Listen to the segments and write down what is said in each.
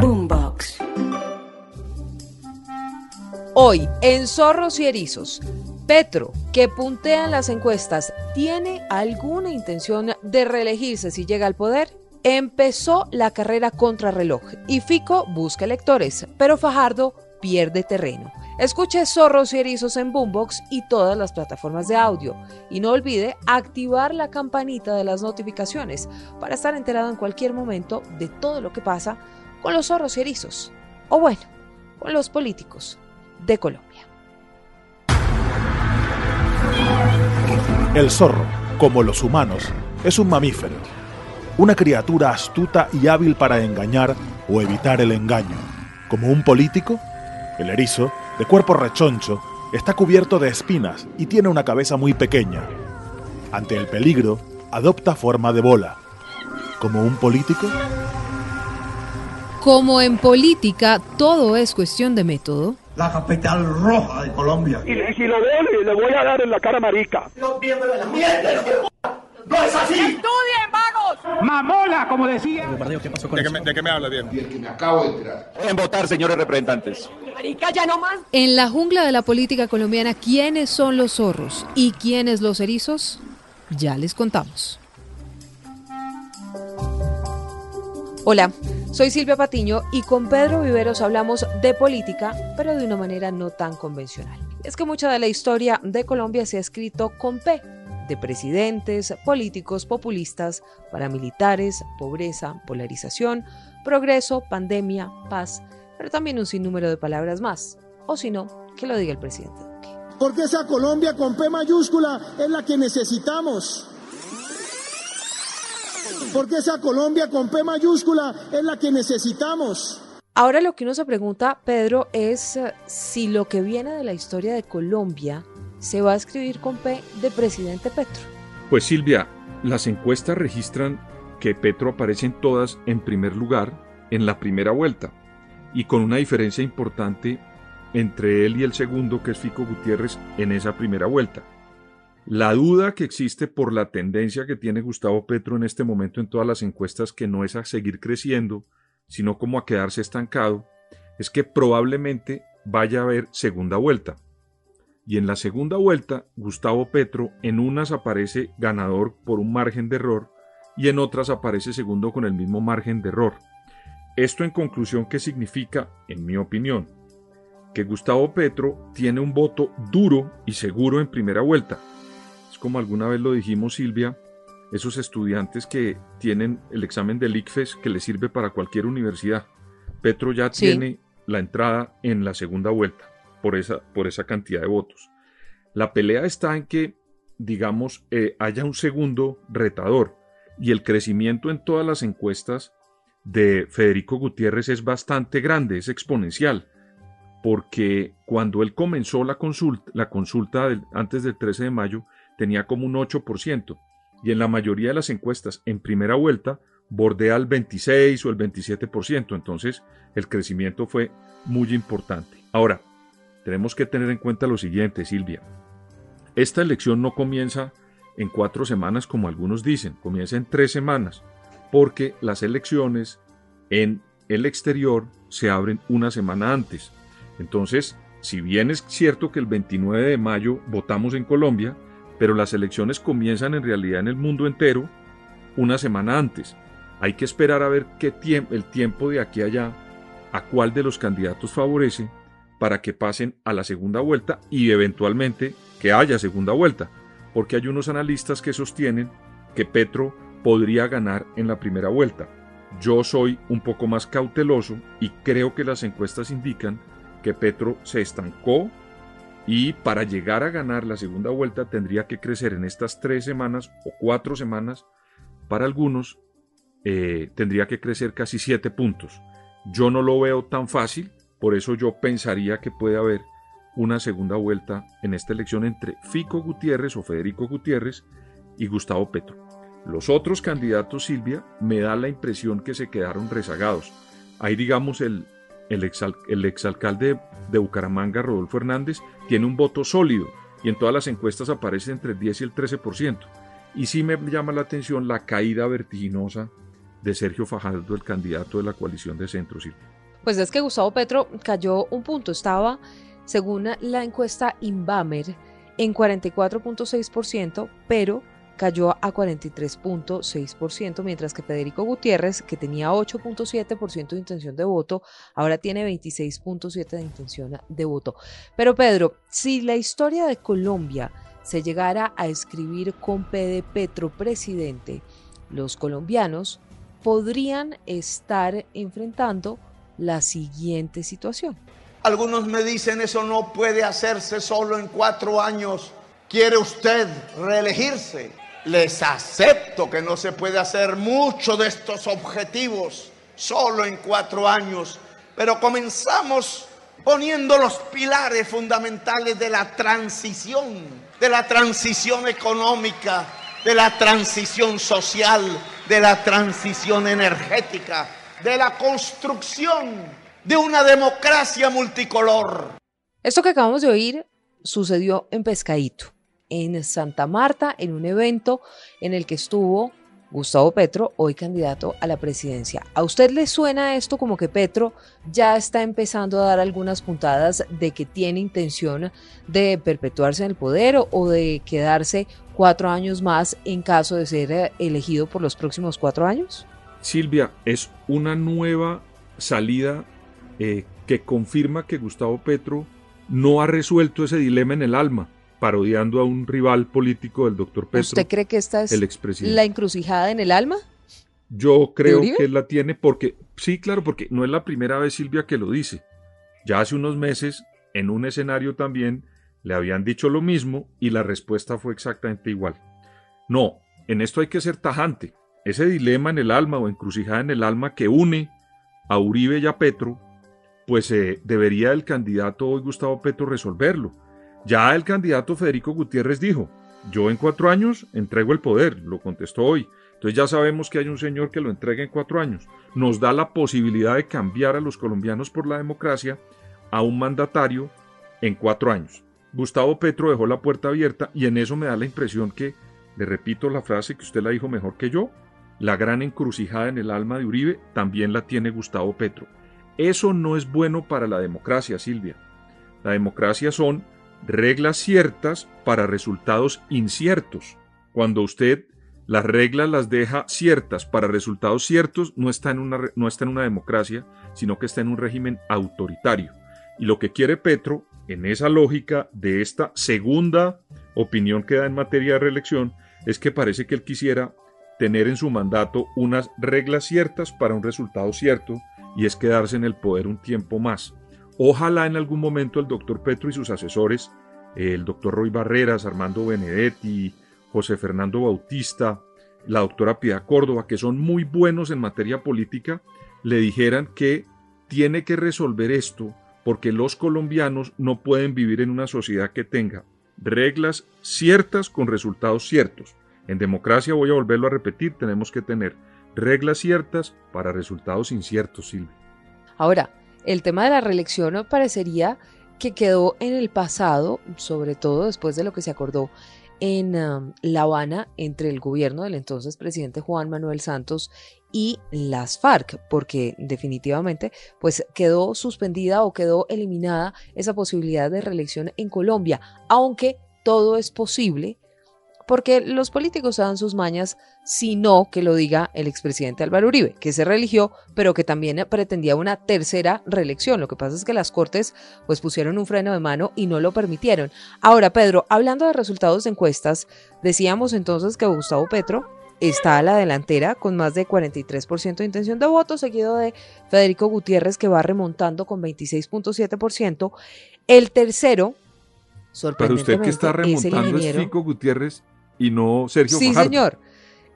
Boombox. Hoy, en Zorros y Erizos, Petro, que puntea en las encuestas, ¿tiene alguna intención de reelegirse si llega al poder? Empezó la carrera contrarreloj y Fico busca electores, pero Fajardo pierde terreno. Escuche Zorros y Erizos en Boombox y todas las plataformas de audio. Y no olvide activar la campanita de las notificaciones para estar enterado en cualquier momento de todo lo que pasa con los zorros y erizos. O bueno, con los políticos de Colombia. El zorro, como los humanos, es un mamífero una criatura astuta y hábil para engañar o evitar el engaño. Como un político, el erizo, de cuerpo rechoncho, está cubierto de espinas y tiene una cabeza muy pequeña. Ante el peligro, adopta forma de bola. Como un político. Como en política todo es cuestión de método. La capital roja de Colombia. Y, si lo veo, le voy a dar en la cara marica. Los miembros de la mierda. ¡No es así! ¡Estudien, vagos! ¡Mamola, como decía! ¿Qué pasó con ¿De, qué me, ¿De qué me habla, bien? Y el que me acabo de enterar. En votar, señores representantes. Marica, ya no más. En la jungla de la política colombiana, ¿quiénes son los zorros y quiénes los erizos? Ya les contamos. Hola, soy Silvia Patiño y con Pedro Viveros hablamos de política, pero de una manera no tan convencional. Es que mucha de la historia de Colombia se ha escrito con P de presidentes, políticos, populistas, paramilitares, pobreza, polarización, progreso, pandemia, paz, pero también un sinnúmero de palabras más. O si no, que lo diga el presidente Duque. Porque esa Colombia con P mayúscula es la que necesitamos. Porque esa Colombia con P mayúscula es la que necesitamos. Ahora lo que uno se pregunta, Pedro, es eh, si lo que viene de la historia de Colombia se va a escribir con P de presidente Petro. Pues Silvia, las encuestas registran que Petro aparece en todas en primer lugar en la primera vuelta y con una diferencia importante entre él y el segundo que es Fico Gutiérrez en esa primera vuelta. La duda que existe por la tendencia que tiene Gustavo Petro en este momento en todas las encuestas que no es a seguir creciendo, sino como a quedarse estancado, es que probablemente vaya a haber segunda vuelta y en la segunda vuelta Gustavo Petro en unas aparece ganador por un margen de error y en otras aparece segundo con el mismo margen de error. Esto en conclusión, ¿qué significa? En mi opinión, que Gustavo Petro tiene un voto duro y seguro en primera vuelta. Como alguna vez lo dijimos Silvia, esos estudiantes que tienen el examen del ICFES que le sirve para cualquier universidad. Petro ya tiene la entrada en la segunda vuelta por esa, por esa cantidad de votos. La pelea está en que, digamos, eh, haya un segundo retador y el crecimiento en todas las encuestas de Federico Gutiérrez es bastante grande, es exponencial, porque cuando él comenzó la consulta, la consulta antes del 13 de mayo tenía como un 8% y en la mayoría de las encuestas en primera vuelta bordea el 26 o el 27%, entonces el crecimiento fue muy importante. Ahora, tenemos que tener en cuenta lo siguiente, Silvia. Esta elección no comienza en cuatro semanas como algunos dicen, comienza en tres semanas, porque las elecciones en el exterior se abren una semana antes. Entonces, si bien es cierto que el 29 de mayo votamos en Colombia, pero las elecciones comienzan en realidad en el mundo entero una semana antes. Hay que esperar a ver qué tiempo, el tiempo de aquí allá, a cuál de los candidatos favorece para que pasen a la segunda vuelta y eventualmente que haya segunda vuelta, porque hay unos analistas que sostienen que Petro podría ganar en la primera vuelta. Yo soy un poco más cauteloso y creo que las encuestas indican que Petro se estancó y para llegar a ganar la segunda vuelta tendría que crecer en estas tres semanas o cuatro semanas, para algunos eh, tendría que crecer casi siete puntos Yo no lo veo tan fácil, por eso yo pensaría que puede haber una segunda vuelta en esta elección entre Fico Gutiérrez o Federico Gutiérrez y Gustavo Petro. Los otros candidatos, Silvia, me da la impresión que se quedaron rezagados. Ahí, digamos, el, el, exalcalde de Bucaramanga, Rodolfo Hernández, tiene un voto sólido y en todas las encuestas aparece entre el 10 y el 13%. Y sí me llama la atención la caída vertiginosa de Sergio Fajardo, el candidato de la coalición de centro, Silvia. Pues es que Gustavo Petro cayó un punto, estaba, según la encuesta Inbamer, en 44.6%, pero cayó a 43.6%, mientras que Federico Gutiérrez, que tenía 8.7% de intención de voto, ahora tiene 26.7% de intención de voto. Pero Pedro, si la historia de Colombia se llegara a escribir con P de Petro presidente, los colombianos podrían estar enfrentando la siguiente situación. Algunos me dicen eso no puede hacerse solo en cuatro años. ¿Quiere usted reelegirse? Les acepto que no se puede hacer mucho de estos objetivos solo en cuatro años, pero comenzamos poniendo los pilares fundamentales de la transición, de la transición económica, de la transición social, de la transición energética, de la construcción de una democracia multicolor. Esto que acabamos de oír sucedió en Pescadito en Santa Marta en un evento en el que estuvo Gustavo Petro, hoy candidato a la presidencia. ¿A usted le suena esto como que Petro ya está empezando a dar algunas puntadas de que tiene intención de perpetuarse en el poder o de quedarse cuatro años más en caso de ser eh, elegido por los próximos cuatro años? Silvia, es una nueva salida eh, que confirma que Gustavo Petro no ha resuelto ese dilema en el alma parodiando a un rival político del doctor Petro. ¿Usted cree que esta es la encrucijada en el alma? Yo creo que la tiene porque, sí, claro, porque no es la primera vez Silvia que lo dice. Ya hace unos meses, en un escenario también, le habían dicho lo mismo y la respuesta fue exactamente igual. No, en esto hay que ser tajante. Ese dilema en el alma o encrucijada en el alma que une a Uribe y a Petro, pues eh, debería el candidato hoy Gustavo Petro resolverlo ya el candidato Federico Gutiérrez dijo, yo en cuatro años entrego el poder, lo contestó hoy. Entonces ya sabemos que hay un señor que lo entrega en cuatro años. Nos da la posibilidad de cambiar a los colombianos por la democracia a un mandatario en cuatro años. Gustavo Petro dejó la puerta abierta y en eso me da la impresión que, le repito la frase que usted la dijo mejor que yo, la gran encrucijada en el alma de Uribe también la tiene Gustavo Petro. Eso no es bueno para la democracia, Silvia. La democracia son reglas ciertas para resultados inciertos. Cuando usted las reglas las deja ciertas para resultados ciertos, no está, en una, no está en una democracia, sino que está en un régimen autoritario. Y lo que quiere Petro, en esa lógica de esta segunda opinión que da en materia de reelección, es que parece que él quisiera tener en su mandato unas reglas ciertas para un resultado cierto, y es quedarse en el poder un tiempo más. Ojalá en algún momento el doctor Petro y sus asesores, el doctor Roy Barreras, Armando Benedetti, José Fernando Bautista, la doctora Piedad Córdoba, que son muy buenos en materia política, le dijeran que tiene que resolver esto porque los colombianos no pueden vivir en una sociedad que tenga reglas ciertas con resultados ciertos. En democracia, voy a volverlo a repetir, tenemos que tener reglas ciertas para resultados inciertos, Silvia. Ahora, el tema de la reelección parecería que quedó en el pasado, sobre todo después de lo que se acordó en um, La Habana entre el gobierno del entonces presidente Juan Manuel Santos y las FARC, porque definitivamente pues quedó suspendida o quedó eliminada esa posibilidad de reelección en Colombia, aunque todo es posible porque los políticos dan sus mañas, sino que lo diga el expresidente Álvaro Uribe, que se religió, pero que también pretendía una tercera reelección. Lo que pasa es que las Cortes pues pusieron un freno de mano y no lo permitieron. Ahora, Pedro, hablando de resultados de encuestas, decíamos entonces que Gustavo Petro está a la delantera con más de 43% de intención de voto, seguido de Federico Gutiérrez que va remontando con 26.7%. El tercero, sorprendentemente, Para usted que está remontando es, Fico Gutiérrez y no Sergio Sí, señor.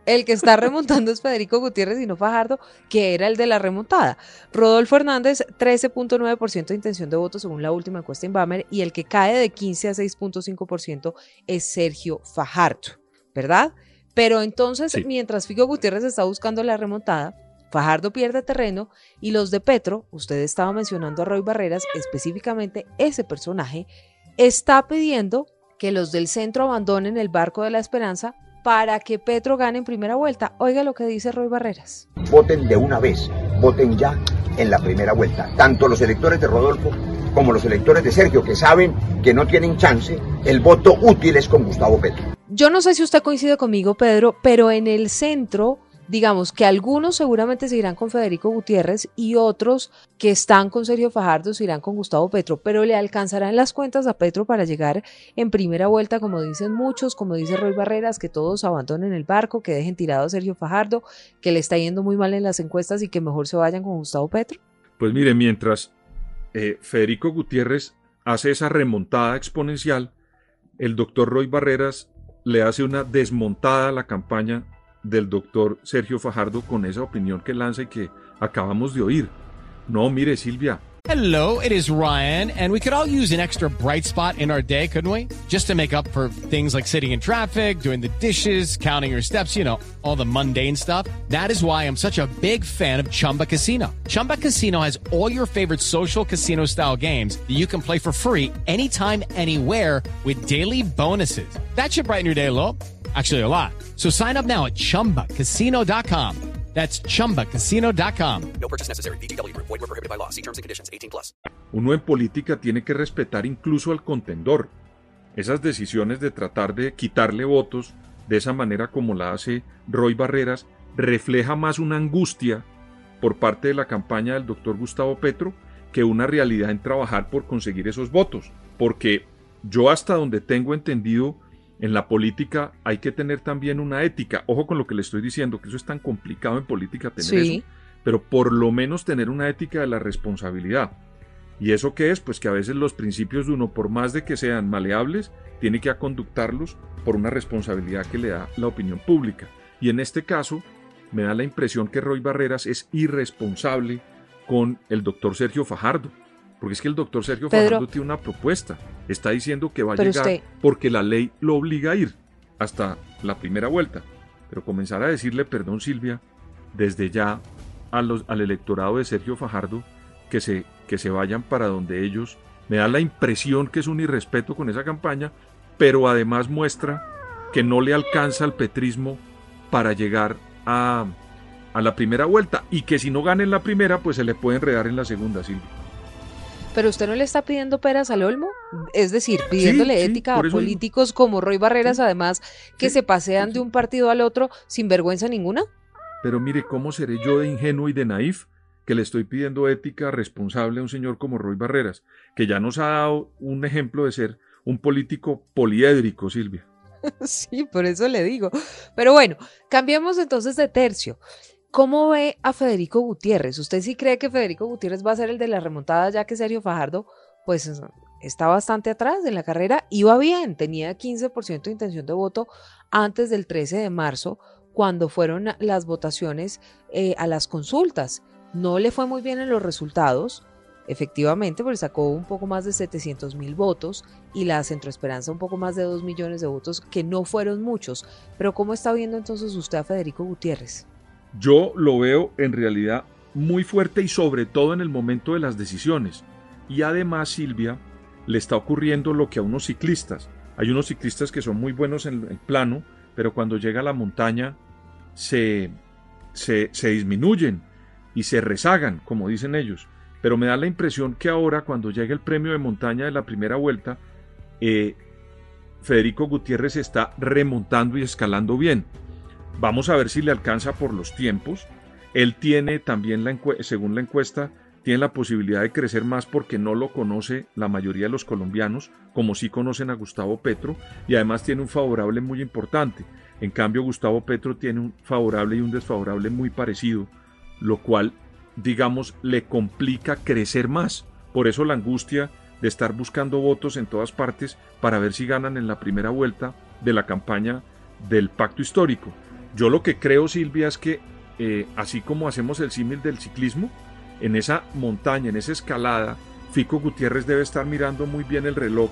El que está remontando es Federico Gutiérrez y no Fajardo, que era el de la remontada. Rodolfo Hernández, 13.9% de intención de voto según la última encuesta Inbamer, y el que cae de 15 a 6.5% es Sergio Fajardo, ¿verdad? Pero entonces, mientras Figo Gutiérrez está buscando la remontada, Fajardo pierde terreno y los de Petro, usted estaba mencionando a Roy Barreras, específicamente ese personaje, está pidiendo que los del centro abandonen el barco de la esperanza para que Petro gane en primera vuelta. Oiga lo que dice Roy Barreras. Voten de una vez, voten ya en la primera vuelta. Tanto los electores de Rodolfo como los electores de Sergio, que saben que no tienen chance, el voto útil es con Gustavo Petro. Yo no sé si usted coincide conmigo, Pedro, pero en el centro digamos que algunos seguramente se irán con Federico Gutiérrez y otros que están con Sergio Fajardo se irán con Gustavo Petro, pero le alcanzarán las cuentas a Petro para llegar en primera vuelta, como dicen muchos, como dice Roy Barreras, que todos abandonen el barco, que dejen tirado a Sergio Fajardo, que le está yendo muy mal en las encuestas y que mejor se vayan con Gustavo Petro. Pues mire, mientras eh, Federico Gutiérrez hace esa remontada exponencial, el doctor Roy Barreras le hace una desmontada a la campaña del doctor Sergio Fajardo con esa opinión que lanza y que acabamos de oír. No, mire Silvia. Hello, it is Ryan, and we could all use an extra bright spot in our day, couldn't we? Just to make up for things like sitting in traffic, doing the dishes, counting your steps, you know, all the mundane stuff. That is why I'm such a big fan of Chumba Casino. Chumba Casino has all your favorite social casino style games that you can play for free anytime, anywhere with daily bonuses. That should brighten your day a little. Actually, a lot. So sign up now at chumbacasino.com. That's chumbacasino.com. No purchase necessary. BGW. Void were prohibited by law. See terms and conditions 18 plus. Uno en política tiene que respetar incluso al contendor. Esas decisiones de tratar de quitarle votos de esa manera como la hace Roy Barreras refleja más una angustia por parte de la campaña del doctor Gustavo Petro que una realidad en trabajar por conseguir esos votos. Porque yo hasta donde tengo entendido en la política hay que tener también una ética. Ojo con lo que le estoy diciendo, que eso es tan complicado en política tener eso. Pero por lo menos tener una ética de la responsabilidad. ¿Y eso qué es? Pues que a veces los principios de uno, por más de que sean maleables, tiene que conductarlos por una responsabilidad que le da la opinión pública. Y en este caso, me da la impresión que Roy Barreras es irresponsable con el doctor Sergio Fajardo porque es que el doctor Sergio Fajardo tiene una propuesta. Está diciendo que va a llegar porque la ley lo obliga a ir hasta la primera vuelta. Pero comenzar a decirle, perdón Silvia, desde ya a los, al electorado de Sergio Fajardo que se, que se vayan para donde ellos, me da la impresión que es un irrespeto con esa campaña, pero además muestra que no le alcanza al petrismo para llegar a, a la primera vuelta y que si no gana en la primera, pues se le puede enredar en la segunda, Silvia. Pero usted no le está pidiendo peras al olmo, es decir, pidiéndole ética a políticos como Roy Barreras, además, que se pasean de un partido al otro sin vergüenza ninguna. Pero mire, ¿cómo seré yo de ingenuo y de naif que le estoy pidiendo ética responsable a un señor como Roy Barreras, que ya nos ha dado un ejemplo de ser un político poliédrico, Silvia? Sí, por eso le digo. Pero bueno, cambiamos entonces de tercio. ¿Cómo ve a Federico Gutiérrez? ¿Usted sí cree que Federico Gutiérrez va a ser el de la remontada ya que Sergio Fajardo pues está bastante atrás de la carrera? Iba bien, tenía 15% de intención de voto antes del 13 de marzo cuando fueron las votaciones eh, a las consultas. No le fue muy bien en los resultados, efectivamente, porque sacó un poco más de 700 mil votos y la Centroesperanza un poco más de 2 millones de votos, que no fueron muchos. Pero ¿cómo está viendo entonces usted a Federico Gutiérrez? Yo lo veo en realidad muy fuerte y sobre todo en el momento de las decisiones. Y además, Silvia, le está ocurriendo lo que a unos ciclistas. Hay unos ciclistas que son muy buenos en el plano, pero cuando llega a la montaña se, se, disminuyen y se rezagan, como dicen ellos. Pero me da la impresión que ahora, cuando llega el premio de montaña de la primera vuelta, eh, Federico Gutiérrez está remontando y escalando bien. Vamos a ver si le alcanza por los tiempos. Él tiene también, la según la encuesta, tiene la posibilidad de crecer más porque no lo conoce la mayoría de los colombianos, como sí conocen a Gustavo Petro, y además tiene un favorable muy importante. En cambio, Gustavo Petro tiene un favorable y un desfavorable muy parecido, lo cual, digamos, le complica crecer más. Por eso la angustia de estar buscando votos en todas partes para ver si ganan en la primera vuelta de la campaña del pacto histórico. Yo lo que creo, Silvia, es que eh, así como hacemos el símil del ciclismo, en esa montaña, en esa escalada, Fico Gutiérrez debe estar mirando muy bien el reloj,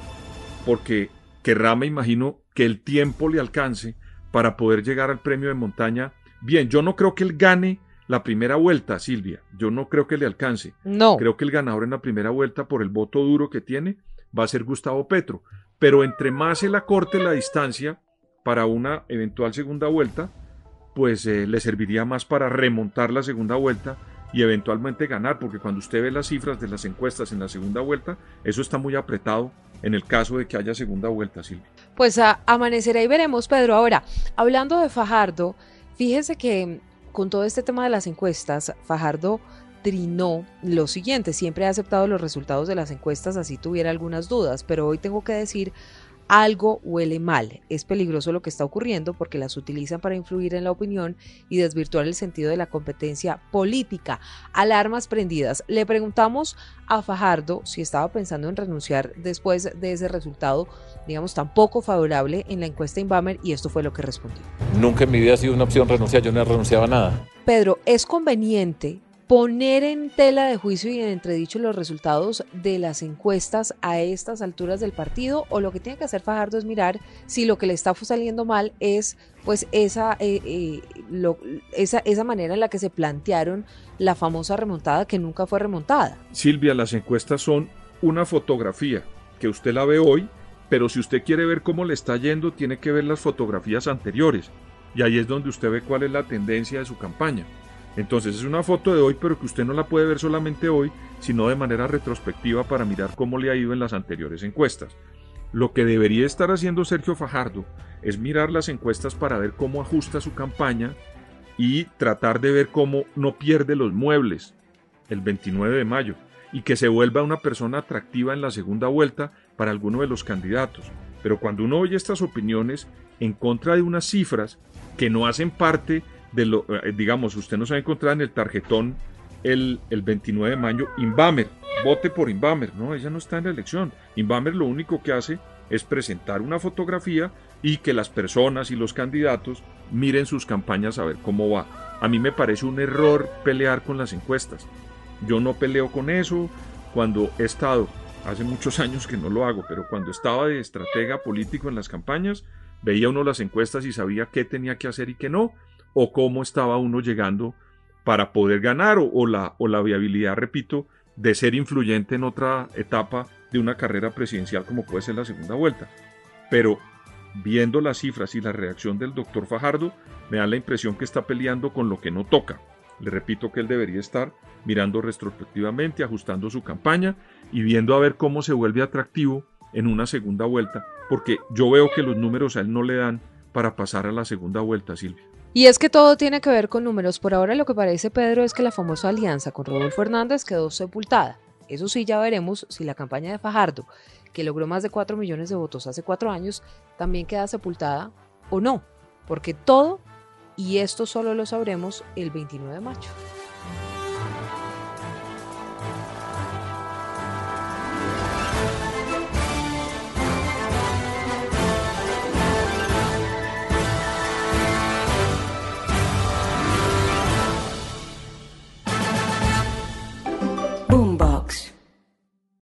porque querrá, me imagino, que el tiempo le alcance para poder llegar al premio de montaña. Bien, yo no creo que él gane la primera vuelta, Silvia. Yo no creo que le alcance. No. Creo que el ganador en la primera vuelta, por el voto duro que tiene, va a ser Gustavo Petro. Pero entre más se la corte la distancia para una eventual segunda vuelta, pues eh, le serviría más para remontar la segunda vuelta y eventualmente ganar, porque cuando usted ve las cifras de las encuestas en la segunda vuelta, eso está muy apretado en el caso de que haya segunda vuelta, Silvia. Pues a, amanecerá y veremos, Pedro. Ahora, hablando de Fajardo, fíjese que con todo este tema de las encuestas, Fajardo trinó lo siguiente, siempre ha aceptado los resultados de las encuestas así tuviera algunas dudas, pero hoy tengo que decir algo huele mal. Es peligroso lo que está ocurriendo porque las utilizan para influir en la opinión y desvirtuar el sentido de la competencia política. Alarmas prendidas. Le preguntamos a Fajardo si estaba pensando en renunciar después de ese resultado, digamos, tan poco favorable en la encuesta Inbamer y esto fue lo que respondió. Nunca en mi vida ha sido una opción renunciar, yo no he renunciado a nada. Pedro, ¿es conveniente poner en tela de juicio y en entredicho los resultados de las encuestas a estas alturas del partido o lo que tiene que hacer Fajardo es mirar si lo que le está saliendo mal es pues esa, eh, eh, esa, esa manera en la que se plantearon la famosa remontada que nunca fue remontada. Silvia, las encuestas son una fotografía que usted la ve hoy, pero si usted quiere ver cómo le está yendo, tiene que ver las fotografías anteriores. Y ahí es donde usted ve cuál es la tendencia de su campaña. Entonces es una foto de hoy, pero que usted no la puede ver solamente hoy, sino de manera retrospectiva para mirar cómo le ha ido en las anteriores encuestas. Lo que debería estar haciendo Sergio Fajardo es mirar las encuestas para ver cómo ajusta su campaña y tratar de ver cómo no pierde los muebles el 29 de mayo y que se vuelva una persona atractiva en la segunda vuelta para alguno de los candidatos. Pero cuando uno oye estas opiniones en contra de unas cifras que no hacen parte de lo, eh, digamos, usted no se va a encontrar en el tarjetón el, el 29 de mayo, Inbamer, vote por Inbamer, no, ella no está en la elección. Inbamer lo único que hace es presentar una fotografía y que las personas y los candidatos miren sus campañas a ver cómo va. A mí me parece un error pelear con las encuestas. Yo no peleo con eso. Cuando he estado, hace muchos años que no lo hago, pero cuando estaba de estratega político en las campañas, veía uno las encuestas y sabía qué tenía que hacer y qué no o cómo estaba uno llegando para poder ganar o, la, o la viabilidad, repito, de ser influyente en otra etapa de una carrera presidencial como puede ser la segunda vuelta. Pero viendo las cifras y la reacción del doctor Fajardo, me da la impresión que está peleando con lo que no toca. Le repito que él debería estar mirando retrospectivamente, ajustando su campaña y viendo a ver cómo se vuelve atractivo en una segunda vuelta, porque yo veo que los números a él no le dan para pasar a la segunda vuelta, Silvia. Y es que todo tiene que ver con números. Por ahora lo que parece, Pedro, es que la famosa alianza con Rodolfo Hernández quedó sepultada. Eso sí, ya veremos si la campaña de Fajardo, que logró más de 4 millones de votos hace cuatro años, también queda sepultada o no. Porque todo, y esto solo lo sabremos el 29 de mayo.